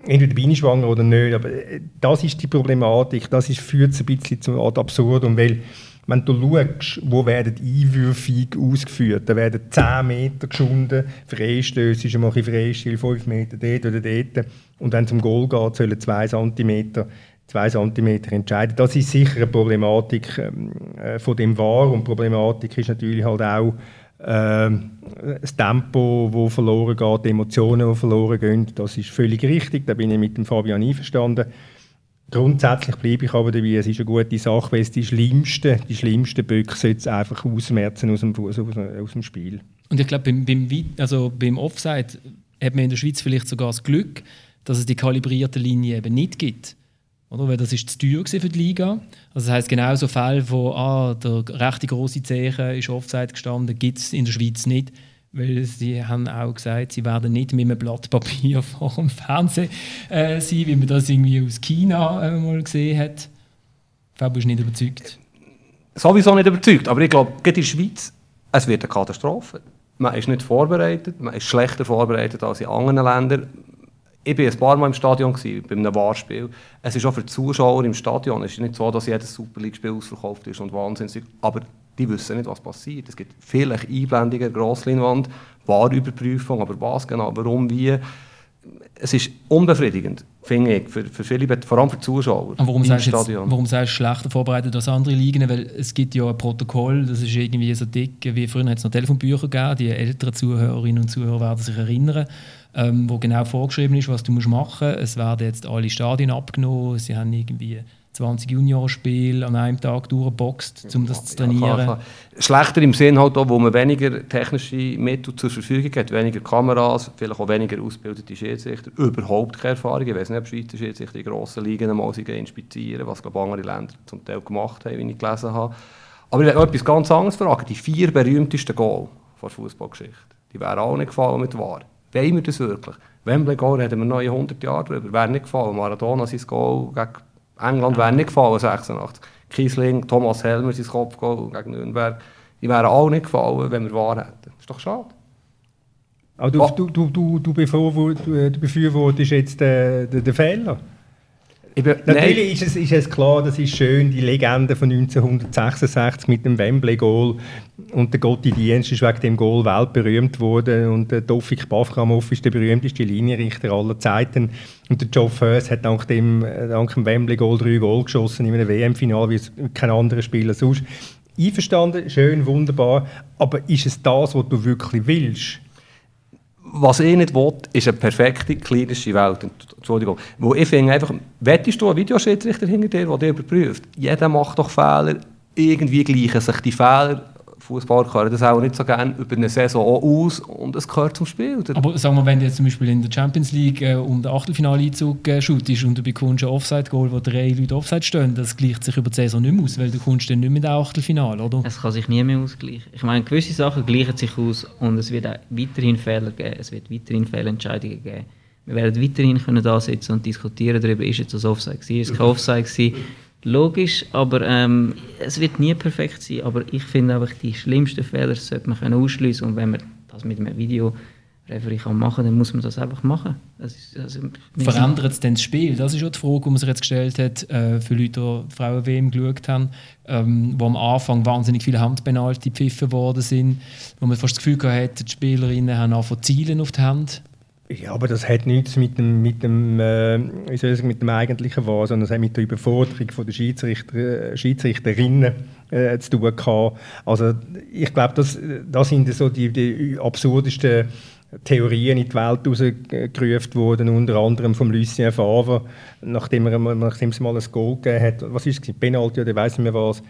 Speaker 2: entweder bin ich schwanger oder nicht, aber äh, das ist die Problematik. Das ist, führt es ein bisschen zum absurdum, weil wenn du schaust, wo werden Einwürfe ausgeführt, da werden 10 Meter geschunden, Freistöße ist einmal ein Freistil, 5 Meter dort oder dort. Und wenn es um Goal geht, sollen 2 cm, 2 cm entscheiden. Das ist sicher eine Problematik ähm, äh, von dem War und Problematik ist natürlich halt auch, äh, das Tempo, das verloren geht, die Emotionen, die verloren gehen, das ist völlig richtig. Da bin ich mit dem Fabian einverstanden. Grundsätzlich bleibe ich aber dabei, es ist eine gute Sache, weil es die schlimmsten, die schlimmsten Böcke jetzt einfach ausmerzen aus dem, aus, aus dem Spiel.
Speaker 1: Und ich glaube, beim, beim, also beim Offside hat man in der Schweiz vielleicht sogar das Glück, dass es die kalibrierte Linie eben nicht gibt. Oder? Weil das ist zu teuer für die Liga. Also das heisst, genau so Fälle, wo ah, der rechte große Zeichen ist Offside gestanden, gibt es in der Schweiz nicht. Weil sie haben auch gesagt, sie werden nicht mit einem Blatt Papier vor dem Fernsehen äh, sein, wie man das irgendwie aus China äh, mal gesehen hat. Fabio ist nicht überzeugt.
Speaker 3: Sowieso nicht überzeugt, aber ich glaube, gerade in der Schweiz, es wird eine Katastrophe. Man ist nicht vorbereitet, man ist schlechter vorbereitet als in anderen Ländern ich war ein paar Mal im Stadion, gewesen, bei einem Wahrspiel. Es ist auch für die Zuschauer im Stadion. Es ist nicht so, dass jedes Super League-Spiel ausverkauft ist und wahnsinnig. Aber die wissen nicht, was passiert. Es gibt vielleicht Einblendungen, Grossleinwand, Wahrüberprüfung, aber was genau, warum, wie. Es ist unbefriedigend, finde ich, für, für viele, vor allem für die Zuschauer
Speaker 1: Aber warum sagst, jetzt, warum sagst du schlechter vorbereitet als andere Ligen? Weil es gibt ja ein Protokoll, das ist irgendwie so dick, wie früher hat es noch Telefonbücher gegeben, die älteren Zuhörerinnen und Zuhörer werden sich erinnern ähm, wo genau vorgeschrieben ist, was du musst machen musst. Es werden jetzt alle Stadien abgenommen, sie haben irgendwie 20 Juniorspiele an einem Tag durchgeboxt, um das zu trainieren. Ja, klar, klar.
Speaker 3: Schlechter im Sinn halt auch, wo man weniger technische Mittel zur Verfügung hat, weniger Kameras, vielleicht auch weniger ausgebildete Schiedsrichter, überhaupt keine Erfahrung. Ich weiß nicht, ob Schweizer Schiedsrichter in grossen Ligen mal inspizieren, was glaube andere Länder zum Teil gemacht haben, wie ich gelesen habe. Aber ich werde noch etwas ganz anderes fragen. Die vier berühmtesten Goal der Fußballgeschichte, die wären auch nicht gefallen mit Wahr. Wollen wir das wirklich? Wembley Goal reden wir noch in 100 Jahren drüber. Wäre nicht gefallen. Maradona sein Goal gegen England wäre nicht gefallen, 86. Kiesling, Thomas Helmer sein Kopfgoal gegen Nürnberg. Die wären auch nicht gefallen, wenn wir wahr hätten. Ist doch schade.
Speaker 2: Aber du, du, du, du, du, befürwortest jetzt den, den, den Fehler? Bin, Natürlich ist es, ist es klar, das ist schön, die Legende von 1966 mit dem Wembley-Goal. Und der Gotti Dienst ist wegen dem Goal weltberühmt worden. Und der Tofik Baframov ist der berühmteste Linienrichter aller Zeiten. Und der Geoff Hurst hat dank dem, dank dem Wembley-Goal drei Goal geschossen in einem WM-Finale, wie kein anderer Spieler sonst. Einverstanden, schön, wunderbar. Aber ist es das, was du wirklich willst?
Speaker 3: Was ich nicht will, ist eine perfekte klinische Welt. Entschuldigung. Wo ich finde einfach, wettest du einen Videoschiedsrichter hinter dir, der dich überprüft? Jeder macht doch Fehler. Irgendwie gleichen sich die Fehler Fußballer können das auch nicht so gerne über eine Saison aus und es gehört zum Spiel.
Speaker 1: Aber sagen wir, wenn du jetzt zum Beispiel in der Champions League äh, um den Achtelfinaleinzug äh, shootest und du bekommst ein Offside-Goal, wo drei Leute Offside stehen, das gleicht sich über die Saison nicht mehr aus, weil du kommst dann nicht mehr in den Achtelfinal, oder?
Speaker 4: Es kann sich nie mehr ausgleichen. Ich meine, gewisse Sachen gleichen sich aus und es wird auch weiterhin Fehler geben, es wird weiterhin Fehlentscheidungen geben. Wir werden weiterhin können da sitzen und diskutieren darüber, ist jetzt das Offside gewesen, ist es kein Offside gewesen logisch, aber ähm, es wird nie perfekt sein. Aber ich finde einfach, die schlimmsten Fehler sollte man ausschließen und wenn man das mit einem Video Referee kann machen, dann muss man das einfach machen. Das ist, also,
Speaker 1: Verändert es denn das Spiel? Das ist auch die Frage, die man sich jetzt gestellt hat, äh, für Leute, die Frauen-WM geschaut haben, ähm, wo am Anfang wahnsinnig viele Handpenalty gepfiffen worden sind, wo man fast das Gefühl hatte, die Spielerinnen haben angefangen zielen auf die Hand.
Speaker 2: Ja, aber das hat nichts mit dem, mit dem, äh, wie soll ich sagen, mit dem eigentlichen Wahr, sondern es hat mit der Überforderung der Schiedsrichter, Schiedsrichterinnen äh, zu tun gehabt. Also ich glaube, das, das sind so die, die absurdesten Theorien in die Welt herausgerufen worden, unter anderem vom Lucien Favre, nachdem er nachdem es mal ein Goal gegeben hat. Was ist es? Penalty oder weiß nicht mehr was.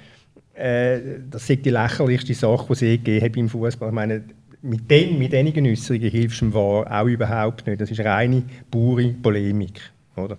Speaker 2: Äh, das ist die lächerlichste Sache, die es je gegeben hat im Fußball. Ich meine, mit, den, mit einigen Äußerungen hilfst du ihm auch überhaupt nicht. Das ist reine, pure Polemik. Oder?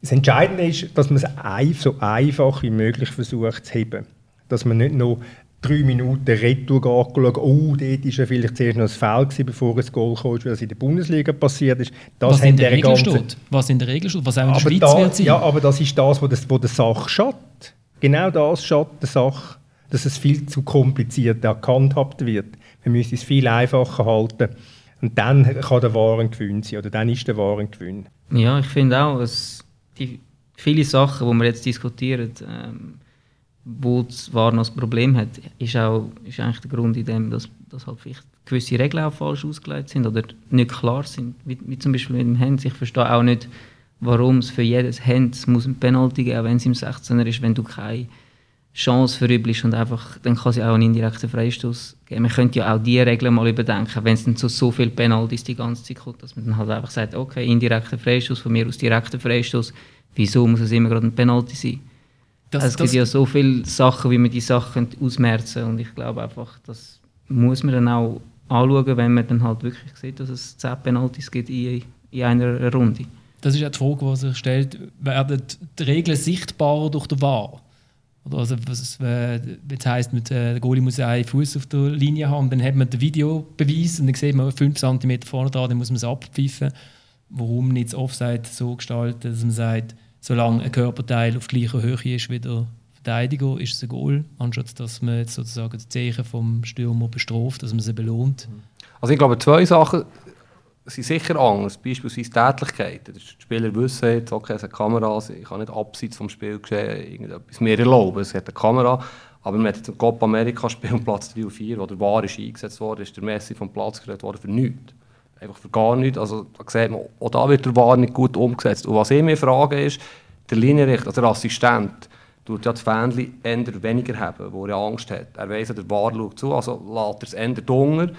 Speaker 2: Das Entscheidende ist, dass man es so einfach wie möglich versucht zu heben. Dass man nicht noch drei Minuten Retour geht, oh, dort war ja vielleicht zuerst noch ein Foul, gewesen, bevor ein Goal kam, weil das in der Bundesliga passiert ist.
Speaker 1: Das was, in der Regel ganze... steht. was in der Regel steht, was auch in der Schweiz
Speaker 2: da,
Speaker 1: wird sein.
Speaker 2: Ja, aber das ist das, was das, wo der Sache schadet. Genau das schadet der Sache, dass es viel zu kompliziert gehandhabt wird. Wir müssen es viel einfacher halten. Und dann kann der Waren Gewinn sein, oder dann ist der Waren Gewinn.
Speaker 4: Ja, ich finde auch, dass die viele Sachen, die wir jetzt diskutieren, ähm, wo das Waren noch Problem hat, ist, auch, ist eigentlich der Grund in dem, dass, dass halt vielleicht gewisse Regeln auch falsch ausgelegt sind oder nicht klar sind. Wie, wie zum Beispiel mit dem Hand. Ich verstehe auch nicht, warum es für jedes Hand muss ein Penalty geben, wenn es im 16er ist, wenn du keine Chance verübelst und einfach, dann kann sie auch einen indirekten Freistoß geben. Man könnte ja auch diese Regeln mal überdenken, wenn es dann zu so viele Penalties die ganze Zeit kommt, dass man dann halt einfach sagt, okay, indirekter Freistoß, von mir aus direkter Freistoß, wieso muss es immer gerade ein Penalty sein? Das, also es gibt ja so viele Sachen, wie man die Sachen ausmerzen und ich glaube einfach, das muss man dann auch anschauen, wenn man dann halt wirklich sieht, dass es 10 Penalties gibt in, in einer Runde.
Speaker 1: Das ist ja die Frage, die sich stellt, werden die Regeln sichtbarer durch den VAR? Oder also, was äh, heisst, äh, der Goalie muss einen Fuß auf der Linie haben, dann hat man den Videobeweis und dann sieht man 5 cm vorne dran, dann muss man es abpfeifen. Warum nicht das Offside so gestalten, dass man sagt, solange ein Körperteil auf gleicher Höhe ist wie der Verteidiger, ist es ein Goal, anstatt dass man jetzt sozusagen die Zeichen vom Stürmer bestraft, dass man sie belohnt.
Speaker 3: Also ich glaube, zwei Sachen sind sicher anders, beispielsweise Tätlichkeiten. Die Spieler wissen jetzt, okay, es hat Kameras, ich kann nicht abseits vom Spiel geschehen, irgendetwas mir erlauben, es hat eine Kamera. Aber man hat Copa America Spiel um Platz 3 und 4, wo der VAR ist eingesetzt worden, ist der Messi vom Platz gerät worden für nichts. Einfach für gar nichts. Also da sieht man, auch da wird der VAR nicht gut umgesetzt. Und was ich mir frage ist, der Linienrichter, also der Assistent, tut ja das Fähnchen eher weniger haben, wo er Angst hat. Er weiss, der VAR schaut zu, also lässt er es eher dunkel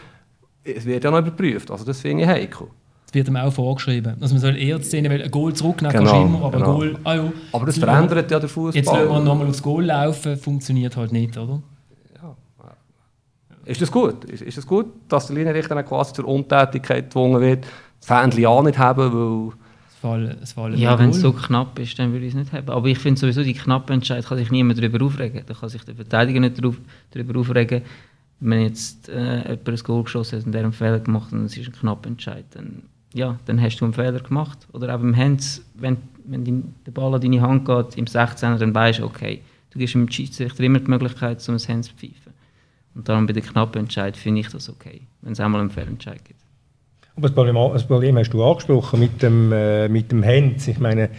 Speaker 3: es wird ja noch überprüft. Also das finde ich heikel.
Speaker 1: Es wird ihm auch vorgeschrieben. Also man soll eher die Szene, weil ein Goal zurücknehmen genau, kannst immer, aber genau. Goal, ah ja,
Speaker 3: Aber das verändert ja der Fußball.
Speaker 1: Jetzt lassen wir nochmal aufs Goal laufen, funktioniert halt nicht, oder? Ja.
Speaker 3: Ist das gut? Ist, ist das gut, dass der Linienrichter quasi zur Untätigkeit gezwungen wird, das Fähnchen auch nicht haben, weil...
Speaker 1: Fall, Fall
Speaker 4: ja, wenn es so knapp ist, dann würde ich es nicht haben. Aber ich finde sowieso, die knappe Entscheidung kann sich niemand darüber aufregen. Da kann sich der Verteidiger nicht darüber aufregen wenn jetzt äh, jemand ein Goal geschossen hat und der einen Fehler gemacht hat es ist ein knapper Entscheid, dann, ja, dann hast du einen Fehler gemacht. Oder auch beim Hands, wenn, wenn die, der Ball an deine Hand geht, im 16er, dann weißt du, okay, du gibst dem Schiedsrichter immer die Möglichkeit, um ein Hands zu pfeifen. Und darum bei der knappen Entscheid finde ich das okay, wenn es einmal einen Fehlentscheid gibt.
Speaker 2: Aber das Problem, das Problem hast du angesprochen mit dem, äh, mit dem Hands. Ich meine,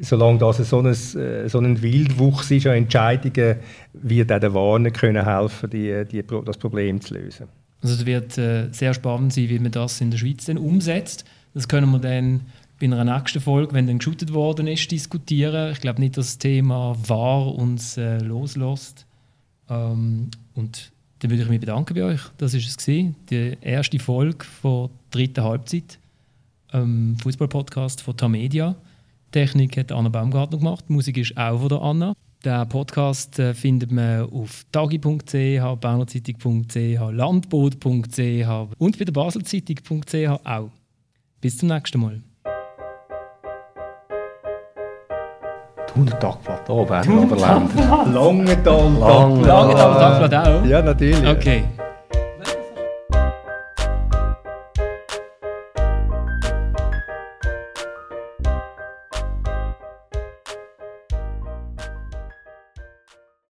Speaker 2: solange das so ein, äh, so ein Wildwuchs ist an Entscheidungen, wird auch der Warner können helfen, die, die, das Problem zu lösen.
Speaker 1: Also es wird äh, sehr spannend sein, wie man das in der Schweiz dann umsetzt. Das können wir dann bei einer nächsten Folge, wenn dann geshootet worden ist, diskutieren. Ich glaube nicht, dass das Thema war uns äh, loslässt. Ähm, und dann würde ich mich bedanken bei euch. Das ist es gewesen, die erste Folge der dritten Halbzeit. Ähm, Fußball-Podcast von Tamedia. Technik hat Anna Baumgartner gemacht, die Musik ist auch von der Anna. Den Podcast äh, findet man auf tagi.ch, bernerzeitung.ch, landboot.ch und bei der baselzeitung.ch auch. Bis zum nächsten Mal.
Speaker 3: 100 Tagblatt, oh, Berner Oberland.
Speaker 2: Lange Tagblatt.
Speaker 1: Lange Tagblatt auch?
Speaker 2: Ja, natürlich.
Speaker 1: Okay.